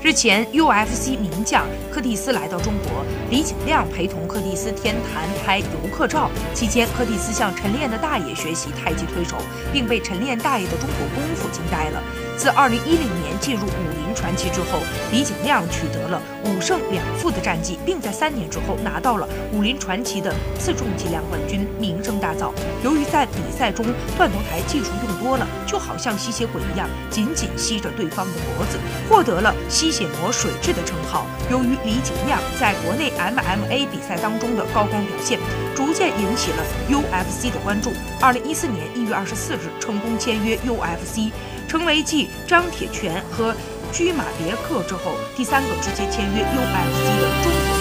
日前，UFC 名将柯蒂斯来到中国，李景亮陪同柯蒂斯天坛拍游客照。期间，柯蒂斯向晨练的大爷学习太极推手，并被晨练大爷的中国功夫惊呆了。自2010年进入武林传奇之后，李景亮取得了五胜两负的战绩，并在三年之后拿到了武林传奇的次重级量冠军，名声大噪。由于在比赛中断头台技术用多了，就好像吸血鬼一样，紧紧吸着对方的脖子，获得了吸血魔水质的称号。由于李景亮在国内 MMA 比赛当中的高光表现，逐渐引起了 UFC 的关注。2014年1月24日，成功签约 UFC。成为继张铁泉和居马别克之后第三个直接签约 UFC 的中国。